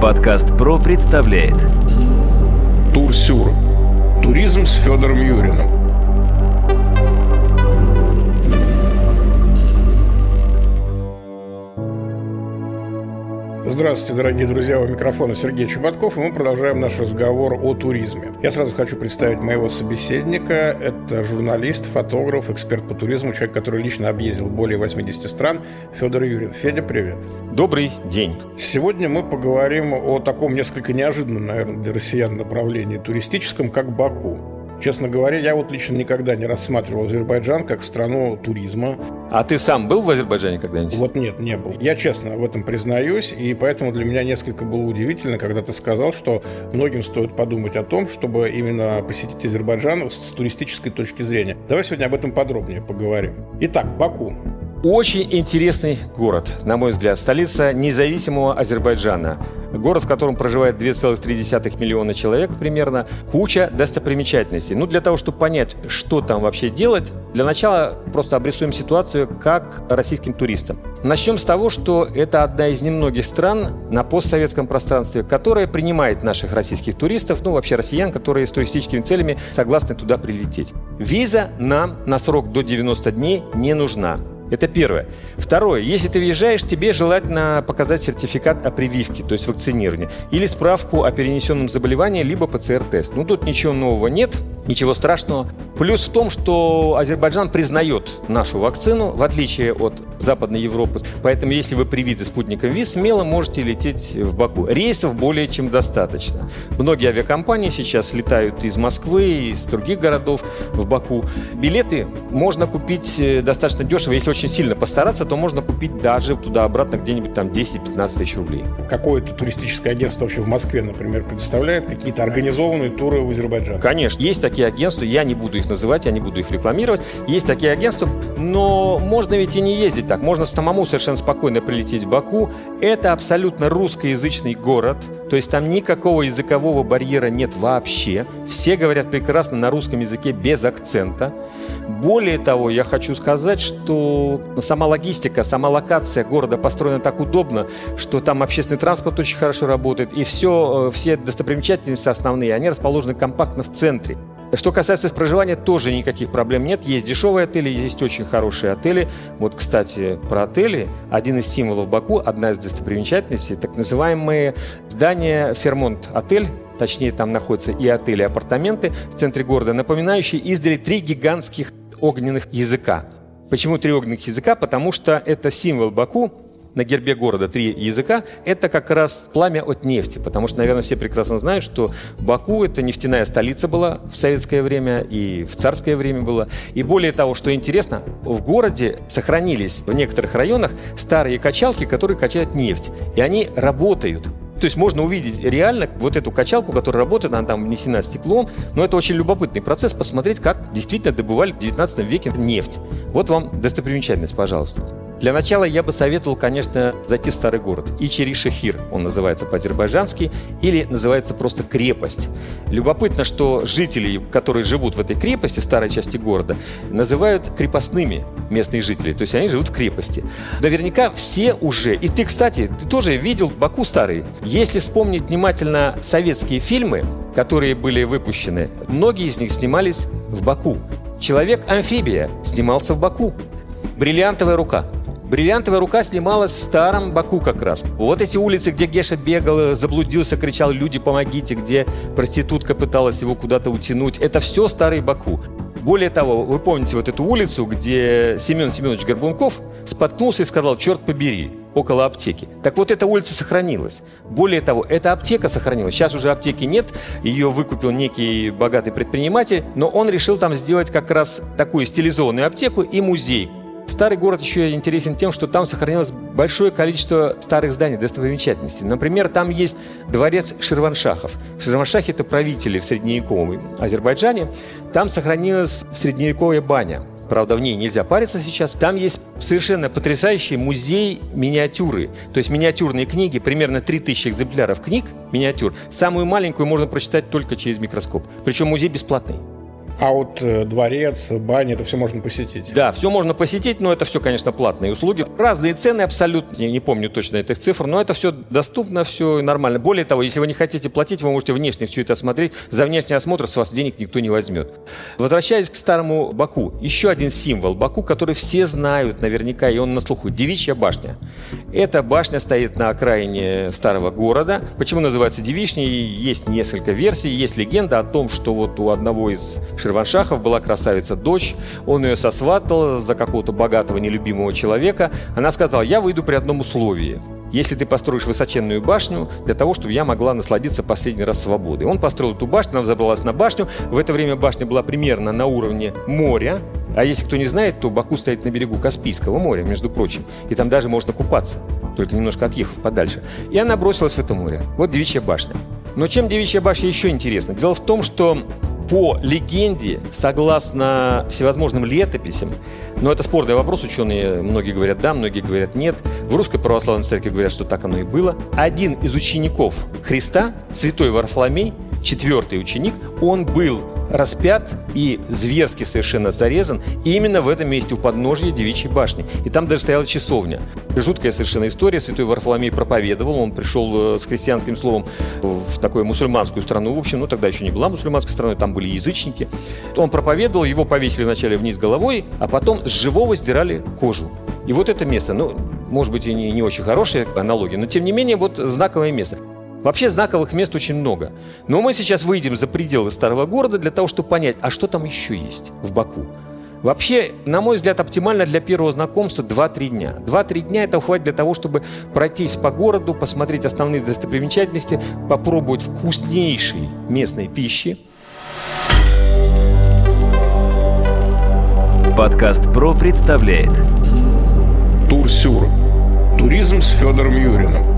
Подкаст ПРО представляет Турсюр. Туризм с Федором Юриным. Здравствуйте, дорогие друзья, у микрофона Сергей Чеботков, и мы продолжаем наш разговор о туризме. Я сразу хочу представить моего собеседника. Это журналист, фотограф, эксперт по туризму, человек, который лично объездил более 80 стран, Федор Юрин. Федя, привет. Добрый день. Сегодня мы поговорим о таком несколько неожиданном, наверное, для россиян направлении туристическом, как Баку. Честно говоря, я вот лично никогда не рассматривал Азербайджан как страну туризма. А ты сам был в Азербайджане когда-нибудь? Вот нет, не был. Я честно в этом признаюсь, и поэтому для меня несколько было удивительно, когда ты сказал, что многим стоит подумать о том, чтобы именно посетить Азербайджан с туристической точки зрения. Давай сегодня об этом подробнее поговорим. Итак, Баку. Очень интересный город, на мой взгляд, столица независимого Азербайджана. Город, в котором проживает 2,3 миллиона человек примерно, куча достопримечательностей. Ну, для того, чтобы понять, что там вообще делать, для начала просто обрисуем ситуацию как российским туристам. Начнем с того, что это одна из немногих стран на постсоветском пространстве, которая принимает наших российских туристов, ну, вообще россиян, которые с туристическими целями согласны туда прилететь. Виза нам на срок до 90 дней не нужна. Это первое. Второе. Если ты въезжаешь, тебе желательно показать сертификат о прививке, то есть вакцинировании, или справку о перенесенном заболевании, либо ПЦР-тест. Ну, тут ничего нового нет, ничего страшного. Плюс в том, что Азербайджан признает нашу вакцину, в отличие от Западной Европы. Поэтому, если вы привиты спутником ВИЗ, смело можете лететь в Баку. Рейсов более чем достаточно. Многие авиакомпании сейчас летают из Москвы, из других городов в Баку. Билеты можно купить э, достаточно дешево, если очень очень сильно постараться, то можно купить даже туда-обратно где-нибудь там 10-15 тысяч рублей. Какое-то туристическое агентство вообще в Москве, например, предоставляет какие-то организованные туры в Азербайджан? Конечно. Есть такие агентства, я не буду их называть, я не буду их рекламировать. Есть такие агентства, но можно ведь и не ездить так. Можно самому совершенно спокойно прилететь в Баку. Это абсолютно русскоязычный город, то есть там никакого языкового барьера нет вообще. Все говорят прекрасно на русском языке без акцента. Более того, я хочу сказать, что сама логистика, сама локация города построена так удобно, что там общественный транспорт очень хорошо работает, и все, э, все достопримечательности основные, они расположены компактно в центре. Что касается проживания, тоже никаких проблем нет. Есть дешевые отели, есть очень хорошие отели. Вот, кстати, про отели. Один из символов Баку, одна из достопримечательностей, так называемые здания Фермонт отель, точнее там находятся и отели, и апартаменты в центре города, напоминающие издали три гигантских огненных языка. Почему три огненных языка? Потому что это символ Баку, на гербе города три языка, это как раз пламя от нефти. Потому что, наверное, все прекрасно знают, что Баку – это нефтяная столица была в советское время и в царское время была. И более того, что интересно, в городе сохранились в некоторых районах старые качалки, которые качают нефть. И они работают. То есть можно увидеть реально вот эту качалку, которая работает, она там внесена стеклом. Но это очень любопытный процесс, посмотреть, как действительно добывали в 19 веке нефть. Вот вам достопримечательность, пожалуйста. Для начала я бы советовал, конечно, зайти в старый город. Ичери-Шехир он называется по-азербайджански, или называется просто крепость. Любопытно, что жители, которые живут в этой крепости, в старой части города, называют крепостными местные жители. То есть они живут в крепости. Наверняка все уже, и ты, кстати, ты тоже видел Баку старый. Если вспомнить внимательно советские фильмы, которые были выпущены, многие из них снимались в Баку. Человек-амфибия снимался в Баку. Бриллиантовая рука Бриллиантовая рука снималась в старом Баку как раз. Вот эти улицы, где Геша бегал, заблудился, кричал «Люди, помогите!», где проститутка пыталась его куда-то утянуть. Это все старый Баку. Более того, вы помните вот эту улицу, где Семен Семенович Горбунков споткнулся и сказал «Черт побери!» около аптеки. Так вот, эта улица сохранилась. Более того, эта аптека сохранилась. Сейчас уже аптеки нет, ее выкупил некий богатый предприниматель, но он решил там сделать как раз такую стилизованную аптеку и музей, Старый город еще интересен тем, что там сохранилось большое количество старых зданий, достопримечательностей. Например, там есть дворец Ширваншахов. Ширваншахи – это правители в средневековом Азербайджане. Там сохранилась средневековая баня. Правда, в ней нельзя париться сейчас. Там есть совершенно потрясающий музей миниатюры. То есть миниатюрные книги, примерно 3000 экземпляров книг, миниатюр. Самую маленькую можно прочитать только через микроскоп. Причем музей бесплатный. А вот э, дворец, баня, это все можно посетить? Да, все можно посетить, но это все, конечно, платные услуги. Разные цены абсолютно, не помню точно этих цифр, но это все доступно, все нормально. Более того, если вы не хотите платить, вы можете внешне все это осмотреть. За внешний осмотр с вас денег никто не возьмет. Возвращаясь к старому Баку, еще один символ Баку, который все знают наверняка, и он на слуху. Девичья башня. Эта башня стоит на окраине старого города. Почему называется Девичней? Есть несколько версий. Есть легенда о том, что вот у одного из Шерваншахов была красавица-дочь, он ее сосватал за какого-то богатого нелюбимого человека. Она сказала, я выйду при одном условии если ты построишь высоченную башню для того, чтобы я могла насладиться последний раз свободой. Он построил эту башню, она взобралась на башню. В это время башня была примерно на уровне моря. А если кто не знает, то Баку стоит на берегу Каспийского моря, между прочим. И там даже можно купаться, только немножко отъехав подальше. И она бросилась в это море. Вот девичья башня. Но чем девичья башня еще интересна? Дело в том, что по легенде, согласно всевозможным летописям, но это спорный вопрос, ученые многие говорят да, многие говорят нет. В Русской Православной Церкви говорят, что так оно и было. Один из учеников Христа, святой Варфоломей, четвертый ученик, он был распят и зверски совершенно зарезан именно в этом месте у подножья Девичьей башни. И там даже стояла часовня. Жуткая совершенно история. Святой Варфоломей проповедовал. Он пришел э, с христианским словом в такую мусульманскую страну. В общем, ну тогда еще не была мусульманской страной, там были язычники. Он проповедовал, его повесили вначале вниз головой, а потом с живого сдирали кожу. И вот это место, ну, может быть, и не, не очень хорошая аналогия, но тем не менее, вот знаковое место. Вообще знаковых мест очень много. Но мы сейчас выйдем за пределы старого города для того, чтобы понять, а что там еще есть в Баку. Вообще, на мой взгляд, оптимально для первого знакомства 2-3 дня. 2-3 дня это хватит для того, чтобы пройтись по городу, посмотреть основные достопримечательности, попробовать вкуснейшей местной пищи. Подкаст «Про» представляет Турсюр. Туризм с Федором Юриным.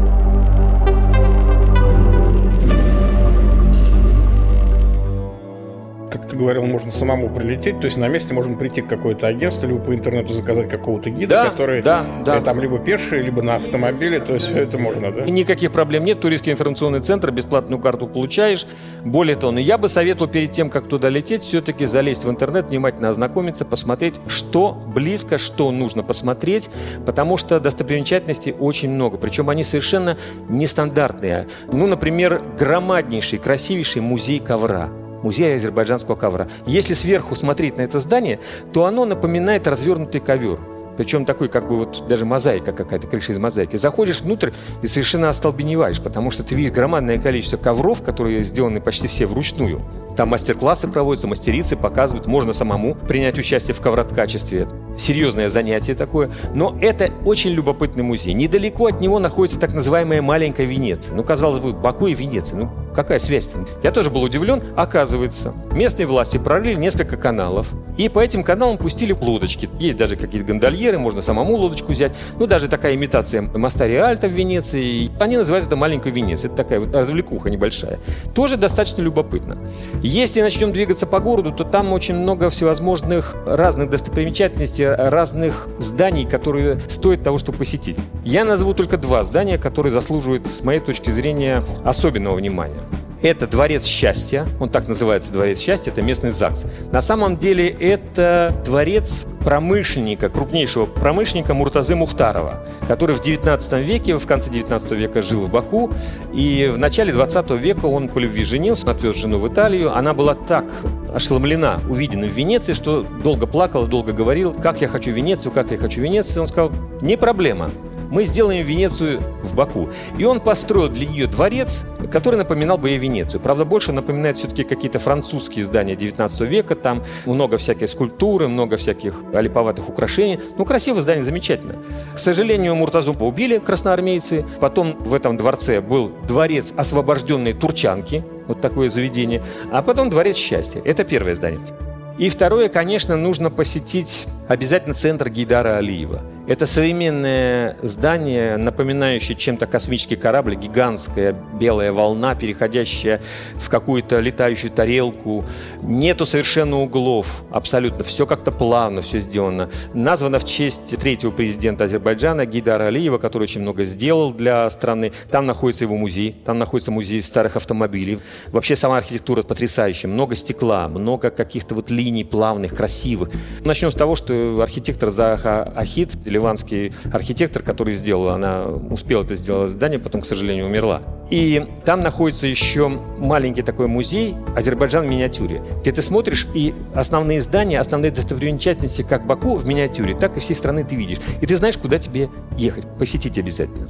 Ты говорил, можно самому прилететь, то есть на месте можно прийти к какое-то агентство, либо по интернету заказать какого-то гида, да, который да, да. там либо пеший, либо на автомобиле, то есть все это можно, да? Никаких проблем нет, туристский информационный центр, бесплатную карту получаешь. Более того, но я бы советовал перед тем, как туда лететь, все-таки залезть в интернет, внимательно ознакомиться, посмотреть, что близко, что нужно посмотреть, потому что достопримечательностей очень много, причем они совершенно нестандартные. Ну, например, громаднейший, красивейший музей ковра – музея азербайджанского ковра. Если сверху смотреть на это здание, то оно напоминает развернутый ковер. Причем такой, как бы вот даже мозаика какая-то, крыша из мозаики. Заходишь внутрь и совершенно остолбеневаешь, потому что ты видишь громадное количество ковров, которые сделаны почти все вручную. Там мастер-классы проводятся, мастерицы показывают, можно самому принять участие в ковроткачестве. Серьезное занятие такое. Но это очень любопытный музей. Недалеко от него находится так называемая маленькая Венеция. Ну, казалось бы, Баку и Венеция. Ну, какая связь-то? Я тоже был удивлен. Оказывается, местные власти пролили несколько каналов. И по этим каналам пустили лодочки. Есть даже какие-то гондольеры, можно самому лодочку взять. Ну, даже такая имитация моста Риальто в Венеции. Они называют это маленькой Венецией. Это такая вот развлекуха небольшая. Тоже достаточно любопытно. Если начнем двигаться по городу, то там очень много всевозможных разных достопримечательностей, разных зданий, которые стоят того, чтобы посетить. Я назову только два здания, которые заслуживают, с моей точки зрения, особенного внимания. Это дворец счастья, он так называется дворец счастья, это местный ЗАГС. На самом деле это дворец промышленника, крупнейшего промышленника Муртазы Мухтарова, который в 19 веке, в конце 19 века жил в Баку, и в начале 20 века он по любви женился, отвез жену в Италию. Она была так ошеломлена увиденным в Венеции, что долго плакала, долго говорил, как я хочу Венецию, как я хочу Венецию. Он сказал, не проблема, мы сделаем Венецию в Баку. И он построил для нее дворец, который напоминал бы ей Венецию. Правда, больше напоминает все-таки какие-то французские здания 19 века. Там много всякой скульптуры, много всяких олиповатых украшений. Ну, красивое здание, замечательно. К сожалению, Муртазу убили красноармейцы. Потом в этом дворце был дворец освобожденной турчанки. Вот такое заведение. А потом дворец счастья. Это первое здание. И второе, конечно, нужно посетить обязательно центр Гейдара Алиева. Это современное здание, напоминающее чем-то космический корабль, гигантская белая волна, переходящая в какую-то летающую тарелку. Нету совершенно углов, абсолютно. Все как-то плавно, все сделано. Названо в честь третьего президента Азербайджана Гидара Алиева, который очень много сделал для страны. Там находится его музей, там находится музей старых автомобилей. Вообще сама архитектура потрясающая. Много стекла, много каких-то вот линий плавных, красивых. Начнем с того, что архитектор Заха Ахид ливанский архитектор, который сделал, она успела это сделать здание, потом, к сожалению, умерла. И там находится еще маленький такой музей «Азербайджан в миниатюре», где ты смотришь, и основные здания, основные достопримечательности как Баку в миниатюре, так и всей страны ты видишь. И ты знаешь, куда тебе ехать, посетить обязательно.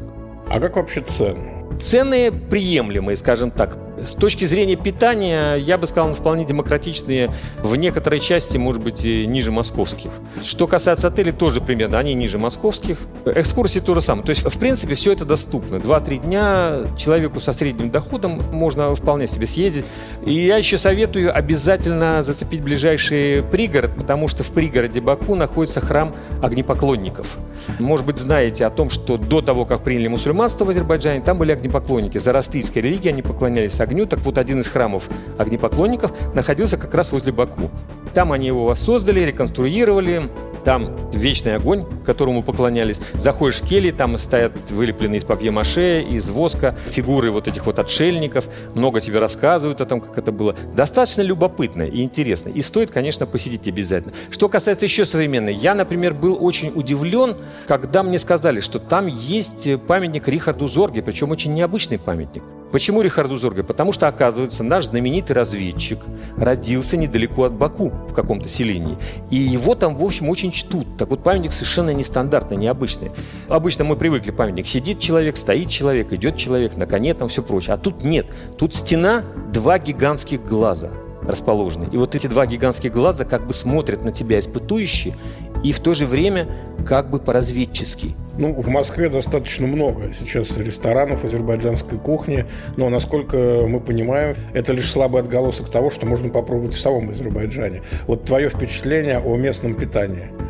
А как вообще цены? Цены приемлемые, скажем так. С точки зрения питания, я бы сказал, вполне демократичные, в некоторой части, может быть, и ниже московских. Что касается отелей, тоже примерно, они ниже московских. Экскурсии то же самое. То есть, в принципе, все это доступно. Два-три дня человеку со средним доходом можно вполне себе съездить. И я еще советую обязательно зацепить ближайший пригород, потому что в пригороде Баку находится храм огнепоклонников. Может быть, знаете о том, что до того, как приняли мусульманство в Азербайджане, там были огнепоклонники. Зороастрийской религии они поклонялись огню. Так вот, один из храмов огнепоклонников находился как раз возле Баку. Там они его воссоздали, реконструировали, там вечный огонь, которому поклонялись. Заходишь в кельи, там стоят вылепленные из папье-маше, из воска, фигуры вот этих вот отшельников. Много тебе рассказывают о том, как это было. Достаточно любопытно и интересно. И стоит, конечно, посетить обязательно. Что касается еще современной. Я, например, был очень удивлен, когда мне сказали, что там есть памятник Рихарду Зорге, причем очень необычный памятник. Почему Рихарду Зорге? Потому что, оказывается, наш знаменитый разведчик родился недалеко от Баку, в каком-то селении. И его там, в общем, очень чтут. Так вот, памятник совершенно нестандартный, необычный. Обычно мы привыкли, памятник сидит человек, стоит человек, идет человек, на коне там все прочее. А тут нет. Тут стена, два гигантских глаза расположены. И вот эти два гигантских глаза как бы смотрят на тебя испытующие и в то же время как бы по-разведчески. Ну, в Москве достаточно много сейчас ресторанов азербайджанской кухни, но, насколько мы понимаем, это лишь слабый отголосок того, что можно попробовать в самом Азербайджане. Вот твое впечатление о местном питании –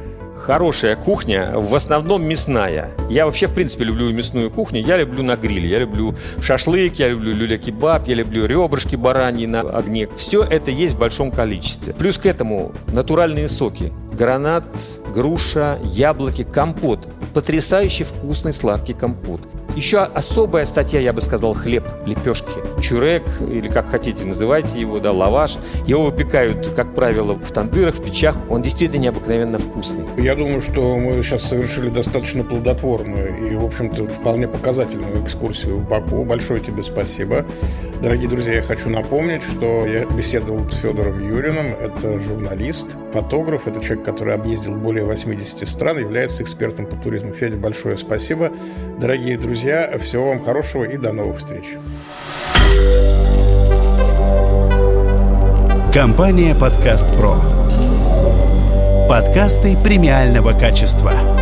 Хорошая кухня, в основном мясная. Я вообще, в принципе, люблю мясную кухню. Я люблю на гриле, я люблю шашлык, я люблю люля-кебаб, я люблю ребрышки бараньи на огне. Все это есть в большом количестве. Плюс к этому натуральные соки. Гранат, груша, яблоки, компот. Потрясающий вкусный сладкий компот. Еще особая статья, я бы сказал, хлеб, лепешки. Чурек, или как хотите называйте его, да, лаваш. Его выпекают, как правило, в тандырах, в печах. Он действительно необыкновенно вкусный. Я думаю, что мы сейчас совершили достаточно плодотворную и, в общем-то, вполне показательную экскурсию в Баку. Большое тебе спасибо. Дорогие друзья, я хочу напомнить, что я беседовал с Федором Юриным. Это журналист, фотограф, это человек, который объездил более 80 стран, является экспертом по туризму. Федя, большое спасибо. Дорогие друзья, всего вам хорошего и до новых встреч. Компания «Подкаст Про». Подкасты премиального качества.